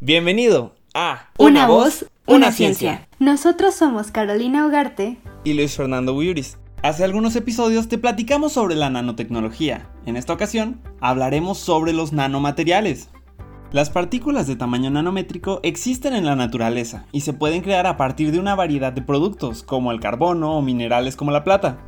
Bienvenido a Una, voz, una, ciencia. Nosotros somos Carolina Ugarte y Luis Fernando Buyuris. Hace algunos episodios te platicamos sobre la nanotecnología. En esta ocasión hablaremos sobre los nanomateriales. Las partículas de tamaño nanométrico existen en la naturaleza y se pueden crear a partir de una variedad de productos, como el carbono o minerales como la plata.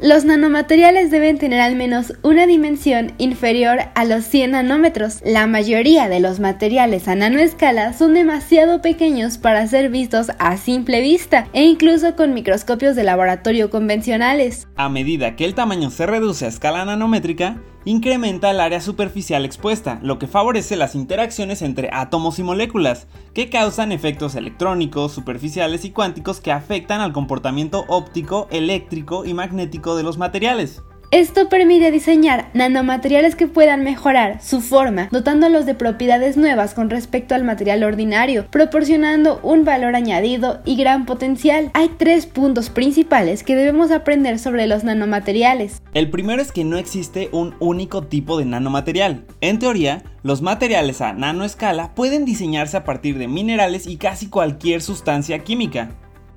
Los nanomateriales deben tener al menos una dimensión inferior a los 100 nanómetros. La mayoría de los materiales a nanoescala son demasiado pequeños para ser vistos a simple vista e incluso con microscopios de laboratorio convencionales. A medida que el tamaño se reduce a escala nanométrica, incrementa el área superficial expuesta, lo que favorece las interacciones entre átomos y moléculas, que causan efectos electrónicos, superficiales y cuánticos que afectan al comportamiento óptico, eléctrico y magnético de los materiales. Esto permite diseñar nanomateriales que puedan mejorar su forma, dotándolos de propiedades nuevas con respecto al material ordinario, proporcionando un valor añadido y gran potencial. Hay tres puntos principales que debemos aprender sobre los nanomateriales. El primero es que no existe un único tipo de nanomaterial. En teoría, los materiales a nanoescala pueden diseñarse a partir de minerales y casi cualquier sustancia química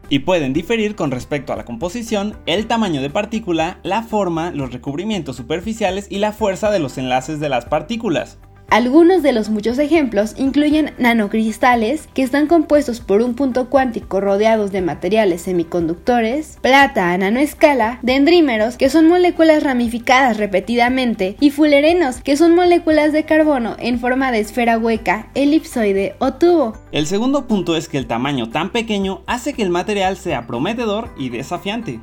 y pueden diferir con respecto a la composición, el tamaño de partícula, la forma, los recubrimientos superficiales y la fuerza de los enlaces de las partículas. Algunos de los muchos ejemplos incluyen nanocristales, que están compuestos por un punto cuántico rodeados de materiales semiconductores, plata a nanoescala, dendrímeros, que son moléculas ramificadas repetidamente, y fulerenos, que son moléculas de carbono en forma de esfera hueca, elipsoide o tubo. El segundo punto es que el tamaño tan pequeño hace que el material sea prometedor y desafiante.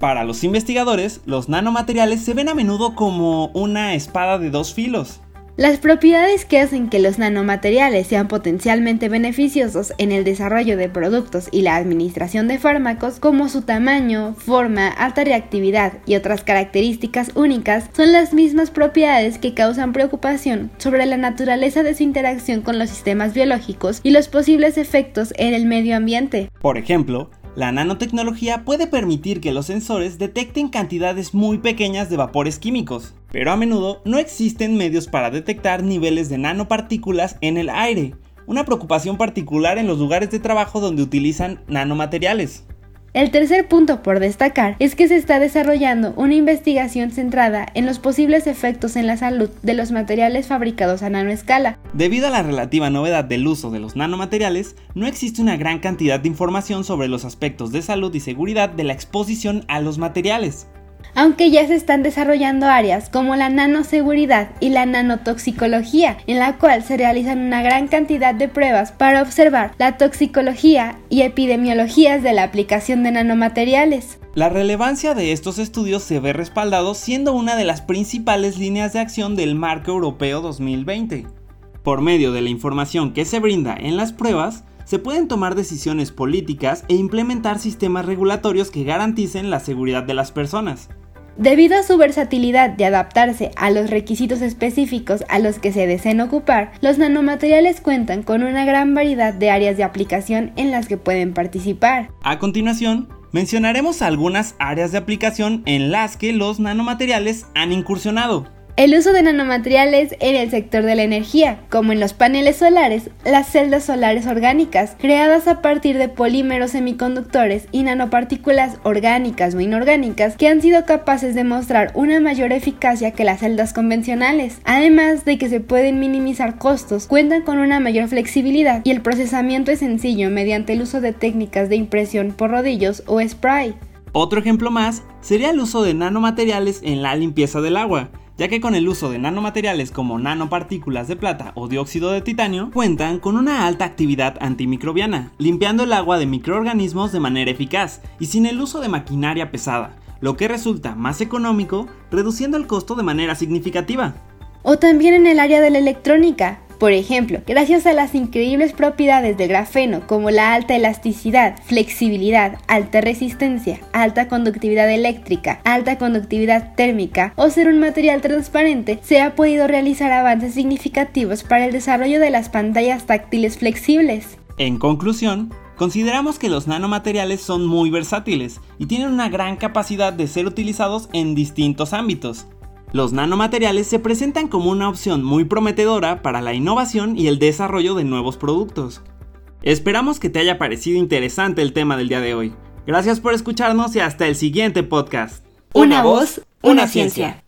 Para los investigadores, los nanomateriales se ven a menudo como una espada de dos filos. Las propiedades que hacen que los nanomateriales sean potencialmente beneficiosos en el desarrollo de productos y la administración de fármacos, como su tamaño, forma, alta reactividad y otras características únicas, son las mismas propiedades que causan preocupación sobre la naturaleza de su interacción con los sistemas biológicos y los posibles efectos en el medio ambiente. Por ejemplo, la nanotecnología puede permitir que los sensores detecten cantidades muy pequeñas de vapores químicos, pero a menudo no existen medios para detectar niveles de nanopartículas en el aire, una preocupación particular en los lugares de trabajo donde utilizan nanomateriales. El tercer punto por destacar es que se está desarrollando una investigación centrada en los posibles efectos en la salud de los materiales fabricados a nanoescala. Debido a la relativa novedad del uso de los nanomateriales, no existe una gran cantidad de información sobre los aspectos de salud y seguridad de la exposición a los materiales aunque ya se están desarrollando áreas como la nanoseguridad y la nanotoxicología, en la cual se realizan una gran cantidad de pruebas para observar la toxicología y epidemiologías de la aplicación de nanomateriales. La relevancia de estos estudios se ve respaldado siendo una de las principales líneas de acción del Marco Europeo 2020. Por medio de la información que se brinda en las pruebas, se pueden tomar decisiones políticas e implementar sistemas regulatorios que garanticen la seguridad de las personas. Debido a su versatilidad de adaptarse a los requisitos específicos a los que se deseen ocupar, los nanomateriales cuentan con una gran variedad de áreas de aplicación en las que pueden participar. A continuación, mencionaremos algunas áreas de aplicación en las que los nanomateriales han incursionado. El uso de nanomateriales en el sector de la energía, como en los paneles solares, las celdas solares orgánicas, creadas a partir de polímeros semiconductores y nanopartículas orgánicas o inorgánicas que han sido capaces de mostrar una mayor eficacia que las celdas convencionales. Además de que se pueden minimizar costos, cuentan con una mayor flexibilidad y el procesamiento es sencillo mediante el uso de técnicas de impresión por rodillos o spray. Otro ejemplo más sería el uso de nanomateriales en la limpieza del agua ya que con el uso de nanomateriales como nanopartículas de plata o dióxido de titanio, cuentan con una alta actividad antimicrobiana, limpiando el agua de microorganismos de manera eficaz y sin el uso de maquinaria pesada, lo que resulta más económico, reduciendo el costo de manera significativa. O también en el área de la electrónica, por ejemplo, gracias a las increíbles propiedades del grafeno como la alta elasticidad, flexibilidad, alta resistencia, alta conductividad eléctrica, alta conductividad térmica o ser un material transparente, se ha podido realizar avances significativos para el desarrollo de las pantallas táctiles flexibles. En conclusión, Consideramos que los nanomateriales son muy versátiles y tienen una gran capacidad de ser utilizados en distintos ámbitos, Los nanomateriales se presentan como una opción muy prometedora para la innovación y el desarrollo de nuevos productos. Esperamos que te haya parecido interesante el tema del día de hoy. Gracias por escucharnos y hasta el siguiente podcast. Una voz, una ciencia.